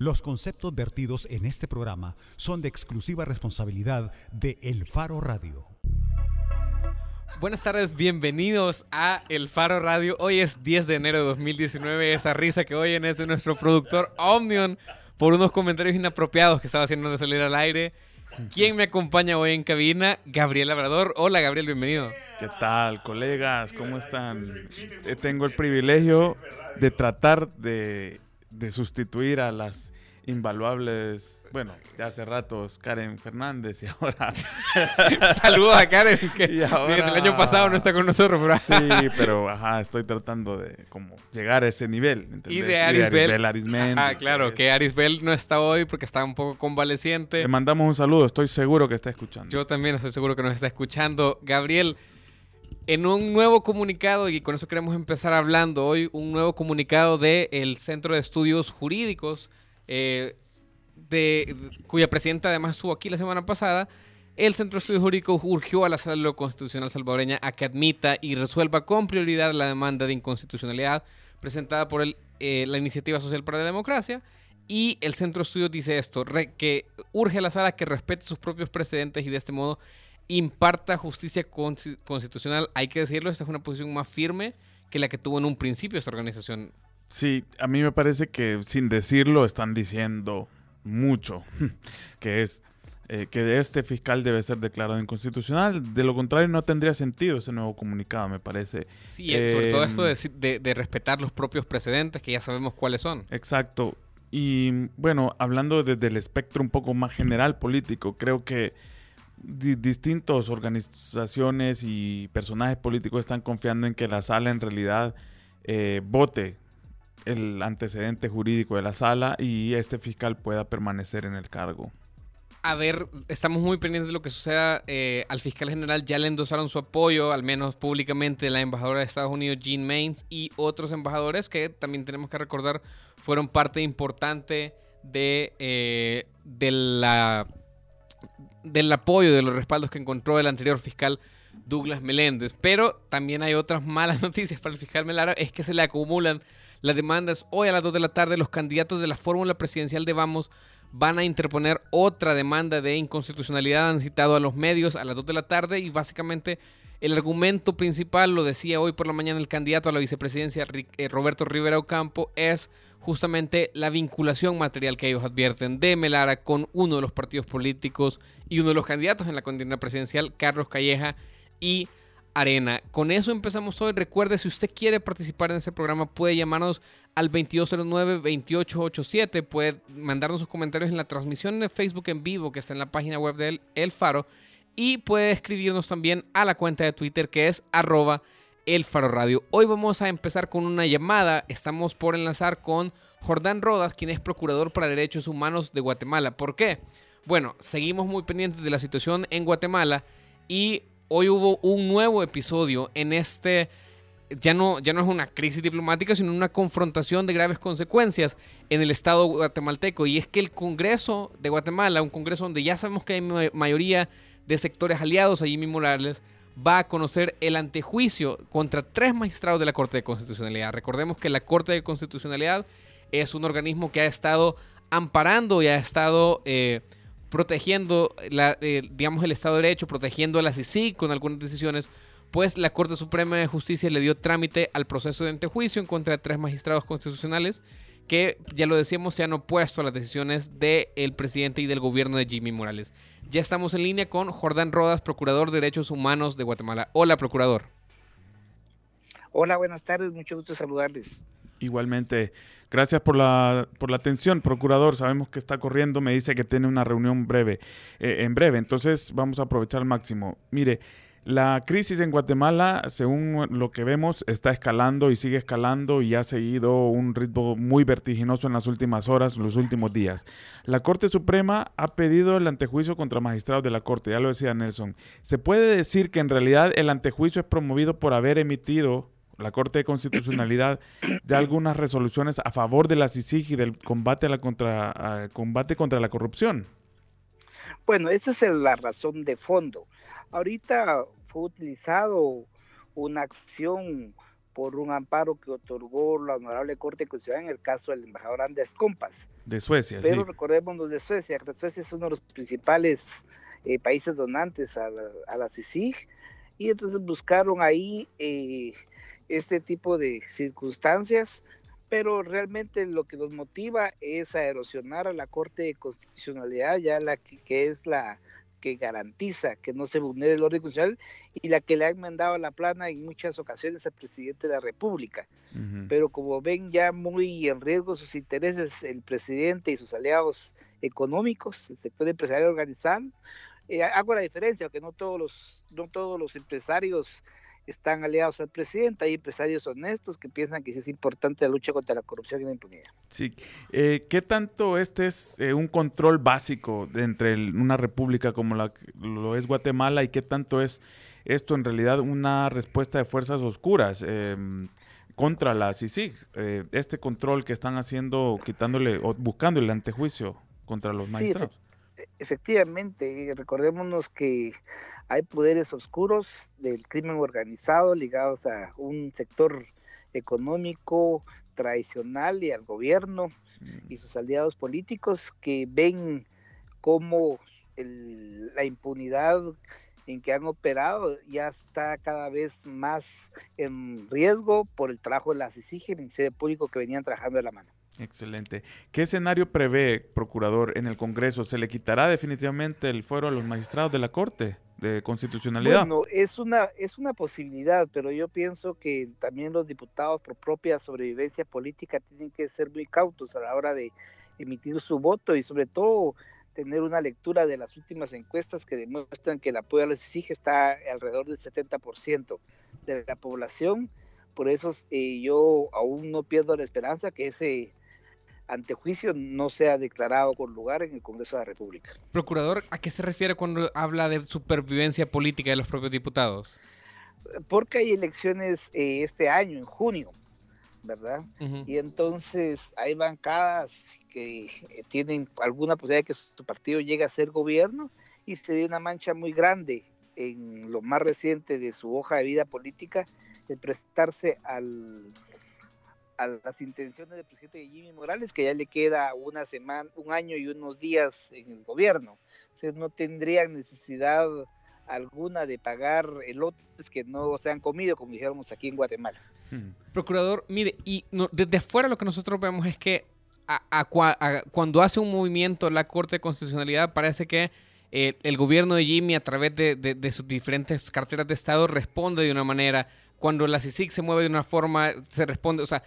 Los conceptos vertidos en este programa son de exclusiva responsabilidad de El Faro Radio. Buenas tardes, bienvenidos a El Faro Radio. Hoy es 10 de enero de 2019. Esa risa que oyen es de nuestro productor Omnion por unos comentarios inapropiados que estaba haciendo de salir al aire. ¿Quién me acompaña hoy en cabina? Gabriel Labrador. Hola Gabriel, bienvenido. ¿Qué tal, colegas? ¿Cómo están? Eh, tengo el privilegio de tratar de de sustituir a las invaluables, bueno, ya hace ratos Karen Fernández y ahora... Saludos a Karen, que el año pasado no está con nosotros. Pero... sí, pero ajá, estoy tratando de como llegar a ese nivel. Y de Arisbel. Ah, claro, que Arisbel no está hoy porque está un poco convaleciente. Le mandamos un saludo, estoy seguro que está escuchando. Yo también estoy seguro que nos está escuchando. Gabriel, en un nuevo comunicado, y con eso queremos empezar hablando hoy, un nuevo comunicado del Centro de Estudios Jurídicos, eh, de, cuya presidenta además estuvo aquí la semana pasada, el Centro de Estudios Jurídicos urgió a la Sala Constitucional salvadoreña a que admita y resuelva con prioridad la demanda de inconstitucionalidad presentada por eh, la Iniciativa Social para la Democracia. Y el Centro de Estudios dice esto, que urge a la Sala que respete sus propios precedentes y de este modo imparta justicia constitucional. Hay que decirlo, esta es una posición más firme que la que tuvo en un principio esta organización. Sí, a mí me parece que sin decirlo están diciendo mucho, que es eh, que este fiscal debe ser declarado inconstitucional. De lo contrario, no tendría sentido ese nuevo comunicado, me parece. Sí, eh, sobre todo esto em, de, de, respetar los propios precedentes, que ya sabemos cuáles son. Exacto. Y bueno, hablando desde el espectro un poco más general político, creo que distintas organizaciones y personajes políticos están confiando en que la sala en realidad eh, vote el antecedente jurídico de la sala y este fiscal pueda permanecer en el cargo. A ver, estamos muy pendientes de lo que suceda. Eh, al fiscal general ya le endosaron su apoyo, al menos públicamente, la embajadora de Estados Unidos, Jean Mains, y otros embajadores que también tenemos que recordar fueron parte importante de, eh, de la del apoyo, de los respaldos que encontró el anterior fiscal Douglas Meléndez. Pero también hay otras malas noticias para el fiscal Melara, es que se le acumulan las demandas. Hoy a las 2 de la tarde los candidatos de la fórmula presidencial de Vamos van a interponer otra demanda de inconstitucionalidad. Han citado a los medios a las 2 de la tarde y básicamente el argumento principal, lo decía hoy por la mañana el candidato a la vicepresidencia eh, Roberto Rivera Ocampo, es justamente la vinculación material que ellos advierten de Melara con uno de los partidos políticos y uno de los candidatos en la contienda presidencial, Carlos Calleja y Arena. Con eso empezamos hoy. Recuerde, si usted quiere participar en ese programa, puede llamarnos al 2209-2887. Puede mandarnos sus comentarios en la transmisión de Facebook en vivo que está en la página web de El Faro. Y puede escribirnos también a la cuenta de Twitter que es arroba el Faro. Hoy vamos a empezar con una llamada. Estamos por enlazar con Jordán Rodas, quien es procurador para derechos humanos de Guatemala. ¿Por qué? Bueno, seguimos muy pendientes de la situación en Guatemala y hoy hubo un nuevo episodio en este ya no, ya no es una crisis diplomática, sino una confrontación de graves consecuencias en el Estado guatemalteco. Y es que el Congreso de Guatemala, un Congreso donde ya sabemos que hay mayoría de sectores aliados a Jimmy Morales, va a conocer el antejuicio contra tres magistrados de la Corte de Constitucionalidad. Recordemos que la Corte de Constitucionalidad es un organismo que ha estado amparando y ha estado eh, protegiendo, eh, digamos, el Estado de Derecho, protegiendo a la CICIG con algunas decisiones, pues la Corte Suprema de Justicia le dio trámite al proceso de antejuicio en contra de tres magistrados constitucionales que, ya lo decíamos, se han opuesto a las decisiones del presidente y del gobierno de Jimmy Morales. Ya estamos en línea con Jordán Rodas, Procurador de Derechos Humanos de Guatemala. Hola, Procurador. Hola, buenas tardes, mucho gusto saludarles. Igualmente, gracias por la, por la atención, Procurador. Sabemos que está corriendo, me dice que tiene una reunión breve, eh, en breve, entonces vamos a aprovechar al máximo. Mire, la crisis en Guatemala, según lo que vemos, está escalando y sigue escalando y ha seguido un ritmo muy vertiginoso en las últimas horas, los últimos días. La Corte Suprema ha pedido el antejuicio contra magistrados de la Corte, ya lo decía Nelson. ¿Se puede decir que en realidad el antejuicio es promovido por haber emitido la Corte de Constitucionalidad ya algunas resoluciones a favor de la CICIG y del combate, a la contra, combate contra la corrupción? Bueno, esa es la razón de fondo. Ahorita fue utilizado una acción por un amparo que otorgó la Honorable Corte Constitucional en el caso del embajador Anders Compas. De Suecia, Pero recordemos los de Suecia, Suecia es uno de los principales eh, países donantes a la, a la CICIG, y entonces buscaron ahí eh, este tipo de circunstancias, pero realmente lo que nos motiva es a erosionar a la Corte de Constitucionalidad, ya la que es la que garantiza que no se vulnere el orden constitucional y la que le ha mandado la plana en muchas ocasiones al presidente de la República. Pero como ven ya muy en riesgo sus intereses el presidente y sus aliados económicos, el sector empresarial organizado, eh, hago la diferencia, que no todos los, no todos los empresarios están aliados al presidente, hay empresarios honestos que piensan que es importante la lucha contra la corrupción y la impunidad. Sí, eh, ¿qué tanto este es eh, un control básico de entre una república como la lo es Guatemala y qué tanto es esto en realidad una respuesta de fuerzas oscuras em, contra la CICIG? Eh, este control que están haciendo, quitándole o buscando el antejuicio contra los magistrados efectivamente, recordémonos que hay poderes oscuros del crimen organizado ligados a un sector económico tradicional y al gobierno y sus aliados políticos que ven cómo la impunidad en que han operado ya está cada vez más en riesgo por el trabajo de la CICIG, el Ministerio Público que venían trabajando de la mano. Excelente. ¿Qué escenario prevé, procurador, en el Congreso? ¿Se le quitará definitivamente el fuero a los magistrados de la Corte de Constitucionalidad? Bueno, es una, es una posibilidad, pero yo pienso que también los diputados por propia sobrevivencia política tienen que ser muy cautos a la hora de emitir su voto y sobre todo tener una lectura de las últimas encuestas que demuestran que el apoyo a la exige está alrededor del 70% de la población. Por eso eh, yo aún no pierdo la esperanza que ese antejuicio no sea declarado con lugar en el Congreso de la República. Procurador, ¿a qué se refiere cuando habla de supervivencia política de los propios diputados? Porque hay elecciones eh, este año, en junio, ¿verdad? Y entonces hay bancadas que tienen alguna posibilidad de que su partido llegue a ser gobierno y se dio una mancha muy grande en lo más reciente de su hoja de vida política de prestarse al a las intenciones del presidente Jimmy Morales, que ya le queda una semana, un año y unos días en el gobierno. O sea, no tendrían necesidad alguna de pagar elotes que no se han comido, como dijéramos aquí en Guatemala. Hmm. Procurador, mire, y desde afuera lo que nosotros vemos es que cuando hace un movimiento la Corte de Constitucionalidad parece que eh, el gobierno de Jimmy a través de, de, sus diferentes carteras de Estado responde de una manera, cuando la CICIC se mueve de una forma, se responde, o sea,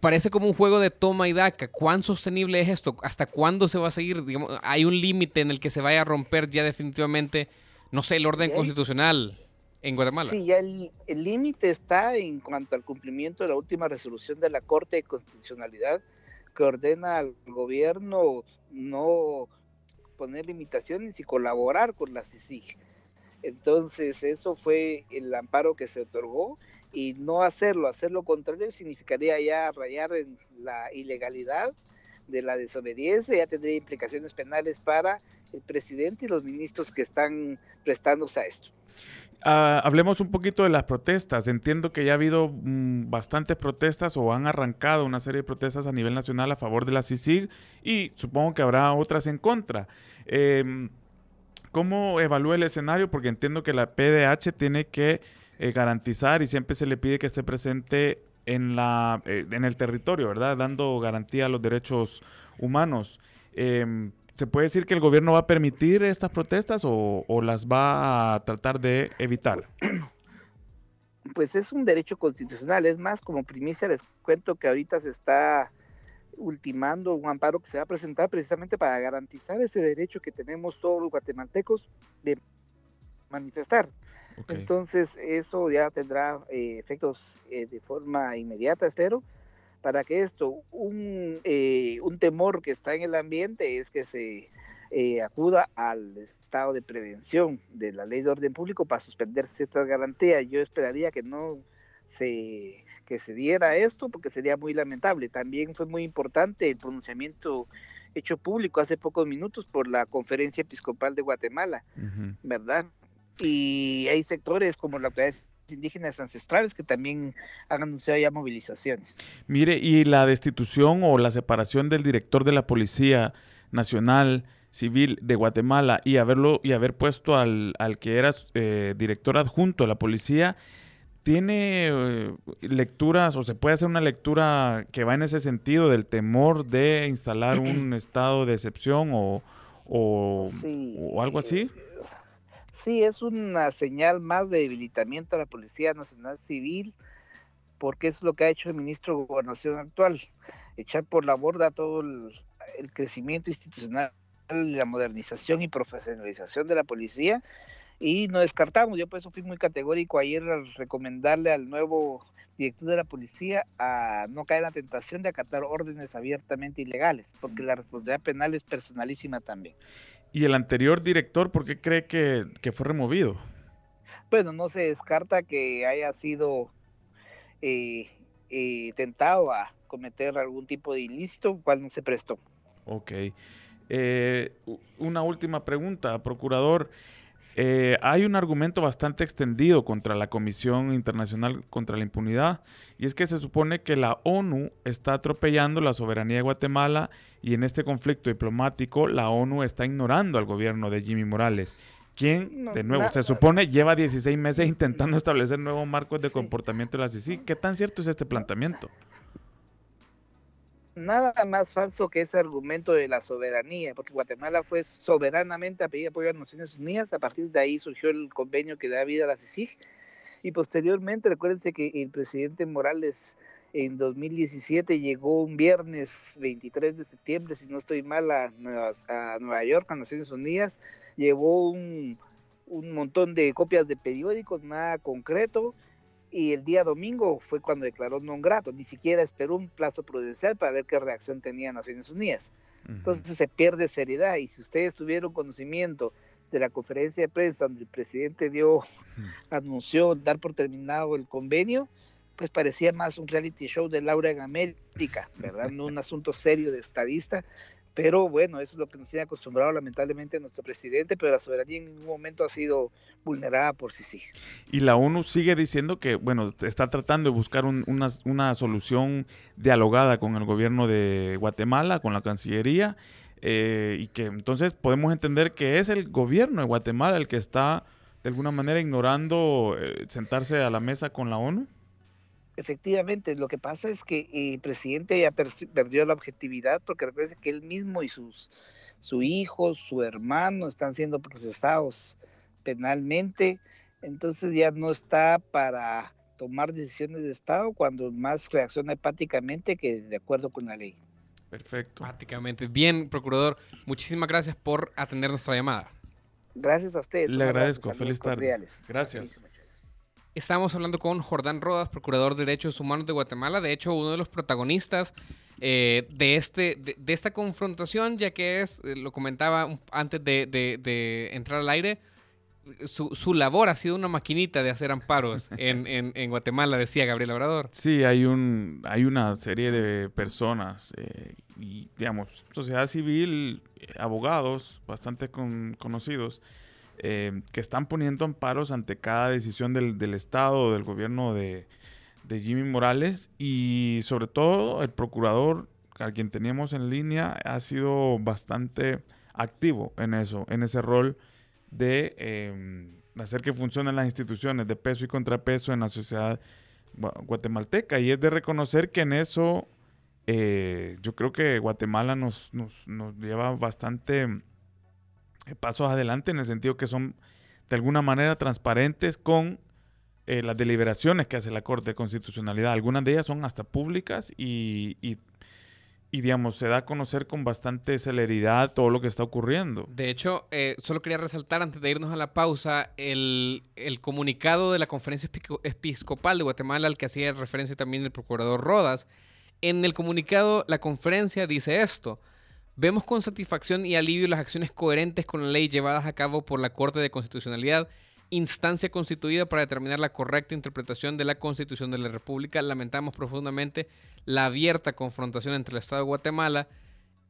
parece como un juego de toma y daca. ¿Cuán sostenible es esto? ¿Hasta cuándo se va a seguir? Digamos, ¿Hay un límite en el que se vaya a romper ya definitivamente, no sé, el orden constitucional en Guatemala? Sí, ya el límite está en cuanto al cumplimiento de la última resolución de la Corte de Constitucionalidad que ordena al gobierno no poner limitaciones y colaborar con la CICIG. Entonces, eso fue el amparo que se otorgó y no hacerlo, hacer lo contrario significaría ya rayar en la ilegalidad de la desobediencia, ya tendría implicaciones penales para el presidente y los ministros que están prestándose a esto. Ah, hablemos un poquito de las protestas. Entiendo que ya ha habido mm, bastantes protestas o han arrancado una serie de protestas a nivel nacional a favor de la CICIG y supongo que habrá otras en contra. Em, ¿Cómo evalúa el escenario? Porque entiendo que la PDH tiene que eh, garantizar y siempre se le pide que esté presente en, la, eh, en el territorio, ¿verdad? Dando garantía a los derechos humanos. ¿Se puede decir que el gobierno va a permitir estas protestas o, las va a tratar de evitar? Pues es un derecho constitucional, es más, como primicia les cuento que ahorita se está ultimando un amparo que se va a presentar precisamente para garantizar ese derecho que tenemos todos los guatemaltecos de manifestar. Entonces, eso ya tendrá eh, efectos eh, de forma inmediata, espero, para que esto, un, eh, un temor que está en el ambiente es que se acuda al estado de prevención de la ley de orden público para suspender ciertas garantías. Yo esperaría que no se, que se diera esto porque sería muy lamentable. También fue muy importante el pronunciamiento hecho público hace pocos minutos por la Conferencia Episcopal de Guatemala, ¿verdad? y hay sectores como la autoridad indígenas ancestrales que también han anunciado ya movilizaciones. Mire, y la destitución o la separación del director de la Policía Nacional Civil de Guatemala y haberlo y haber puesto al, al que era eh, director adjunto de la policía, ¿tiene eh, lecturas o se puede hacer una lectura que va en ese sentido del temor de instalar un estado de excepción o, o, o algo así? Sí, es una señal más de debilitamiento a la Policía Nacional Civil, porque es lo que ha hecho el ministro de Gobernación actual, echar por la borda todo el, crecimiento institucional, la modernización y profesionalización de la policía, y no descartamos, yo por eso fui muy categórico ayer al recomendarle al nuevo director de la policía a no caer en la tentación de acatar órdenes abiertamente ilegales, porque la responsabilidad penal es personalísima también. ¿Y el anterior director por qué cree que, fue removido? Bueno, no se descarta que haya sido eh, eh, tentado a cometer algún tipo de ilícito, cual no se prestó. Ok. Eh, una última pregunta, procurador. Eh, hay un argumento bastante extendido contra la Comisión Internacional contra la Impunidad y es que se supone que la ONU está atropellando la soberanía de Guatemala y en este conflicto diplomático la ONU está ignorando al gobierno de Jimmy Morales quien, de nuevo, se supone lleva 16 meses intentando establecer nuevos marcos de comportamiento de la CICI. ¿Qué tan cierto es este planteamiento? Nada más falso que ese argumento de la soberanía, porque Guatemala fue soberanamente a pedir apoyo a las Naciones Unidas, a partir de ahí surgió el convenio que da vida a la CICIG, y posteriormente, recuérdense que el presidente Morales en 2017 llegó un viernes 23 de septiembre, si no estoy mal, a Nueva, York, a Naciones Unidas, llevó un, un montón de copias de periódicos, nada concreto, y el día domingo fue cuando declaró non grato, ni siquiera esperó un plazo prudencial para ver qué reacción tenía Naciones Unidas. Entonces se pierde seriedad y si ustedes tuvieron conocimiento de la conferencia de prensa donde el presidente dio, anunció dar por terminado el convenio, pues parecía más un reality show de Laura en América, ¿verdad? No un asunto serio de estadista, pero bueno, eso es lo que nos tiene acostumbrado lamentablemente nuestro presidente, pero la soberanía en ningún momento ha sido vulnerada por sí sí. Y la ONU sigue diciendo que, bueno, está tratando de buscar una, una, solución dialogada con el gobierno de Guatemala, con la Cancillería, eh, y que entonces podemos entender que es el gobierno de Guatemala el que está de alguna manera ignorando eh, sentarse a la mesa con la ONU efectivamente, lo que pasa es que el presidente ya perdió la objetividad porque recuerda que él mismo y sus su hijo, su hermano están siendo procesados penalmente, entonces ya no está para tomar decisiones de Estado cuando más reacciona hepáticamente que de acuerdo con la ley. Perfecto. Prácticamente. Bien, procurador, muchísimas gracias por atender nuestra llamada. Gracias a ustedes. Le agradezco. Feliz tarde. Gracias. Estamos hablando con Jordán Rodas, procurador de Derechos Humanos de Guatemala, de hecho uno de los protagonistas eh, de, este, de, esta confrontación, ya que es, eh, lo comentaba antes de, entrar al aire, su, labor ha sido una maquinita de hacer amparos en, Guatemala, decía Gabriel Obrador. Sí, hay, un, hay una serie de personas eh, y, digamos, sociedad civil, abogados bastante conocidos eh, que están poniendo amparos ante cada decisión del, del Estado del gobierno de, Jimmy Morales. Y sobre todo el procurador a quien teníamos en línea ha sido bastante activo en eso, en ese rol de em, hacer que funcionen las instituciones de peso y contrapeso en la sociedad guatemalteca. Y es de reconocer que en eso eh, yo creo que Guatemala nos, nos, nos lleva bastante pasos adelante en el sentido que son de alguna manera transparentes con eh, las deliberaciones que hace la Corte de Constitucionalidad. Algunas de ellas son hasta públicas y, y, digamos, se da a conocer con bastante celeridad todo lo que está ocurriendo. De hecho, eh, solo quería resaltar antes de irnos a la pausa el, el comunicado de la Conferencia Episcopal de Guatemala al que hacía referencia también el procurador Rodas. En el comunicado, la conferencia dice esto. Vemos con satisfacción y alivio las acciones coherentes con la ley llevadas a cabo por la Corte de Constitucionalidad, instancia constituida para determinar la correcta interpretación de la Constitución de la República. Lamentamos profundamente la abierta confrontación entre el Estado de Guatemala,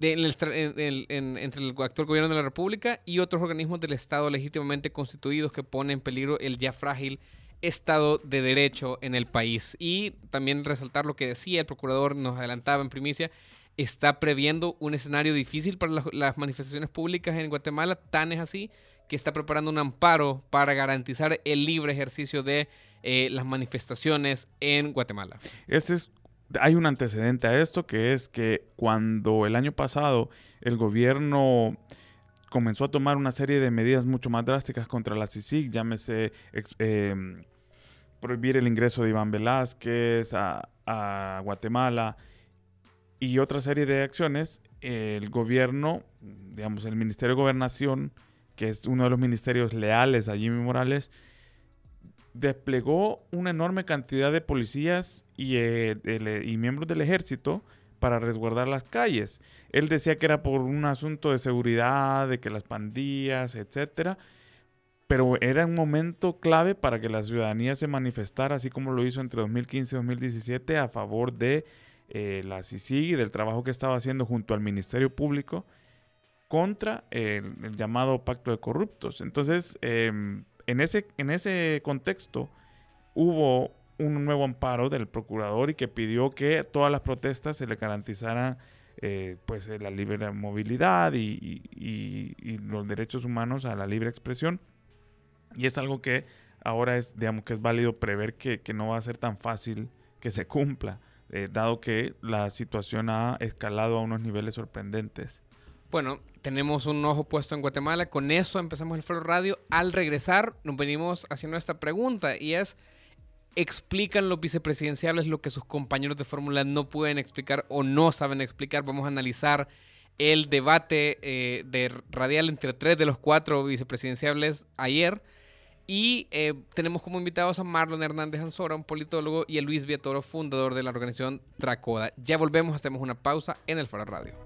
entre el actual gobierno de la República y otros organismos del Estado legítimamente constituidos que ponen en peligro el ya frágil Estado de Derecho en el país. Y también resaltar lo que decía el procurador, nos adelantaba en primicia, está previendo un escenario difícil para las manifestaciones públicas en Guatemala, tan es así que está preparando un amparo para garantizar el libre ejercicio de eh, las manifestaciones en Guatemala. Este es, hay un antecedente a esto que es que cuando el año pasado el gobierno comenzó a tomar una serie de medidas mucho más drásticas contra la CICIG, llámese em, prohibir el ingreso de Iván Velázquez a Guatemala y otra serie de acciones, el gobierno, digamos, el Ministerio de Gobernación, que es uno de los ministerios leales a Jimmy Morales, desplegó una enorme cantidad de policías y, eh, y, miembros del ejército para resguardar las calles. Él decía que era por un asunto de seguridad, de que las pandillas, etcétera, pero era un momento clave para que la ciudadanía se manifestara, así como lo hizo entre 2015 y 2017, a favor de eh, la CICIG y del trabajo que estaba haciendo junto al Ministerio Público contra el, llamado pacto de corruptos. Entonces, em, en, ese, en ese contexto hubo un nuevo amparo del procurador y que pidió que todas las protestas se le garantizaran eh, pues la libre movilidad y, los derechos humanos a la libre expresión. Y es algo que ahora es, digamos, que es válido prever que, que no va a ser tan fácil que se cumpla. Eh, dado que la situación ha escalado a unos niveles sorprendentes. Bueno, tenemos un ojo puesto en Guatemala. Con eso empezamos el Foro Radio. Al regresar, nos venimos haciendo esta pregunta y es: ¿explican los vicepresidenciales lo que sus compañeros de fórmula no pueden explicar o no saben explicar? Vamos a analizar el debate eh, de radial entre tres de los cuatro vicepresidenciales ayer. Y eh, tenemos como invitados a Marlon Hernández Ansora, un politólogo, y a Luis Viatoro, fundador de la organización Tracoda. Ya volvemos, hacemos una pausa en el Faro Radio.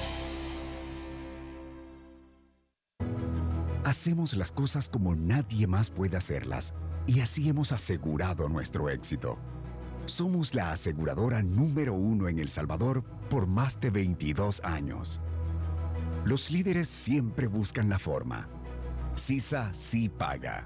Hacemos las cosas como nadie más puede hacerlas y así hemos asegurado nuestro éxito. Somos la aseguradora número uno en El Salvador por más de 22 años. Los líderes siempre buscan la forma. CISA sí paga.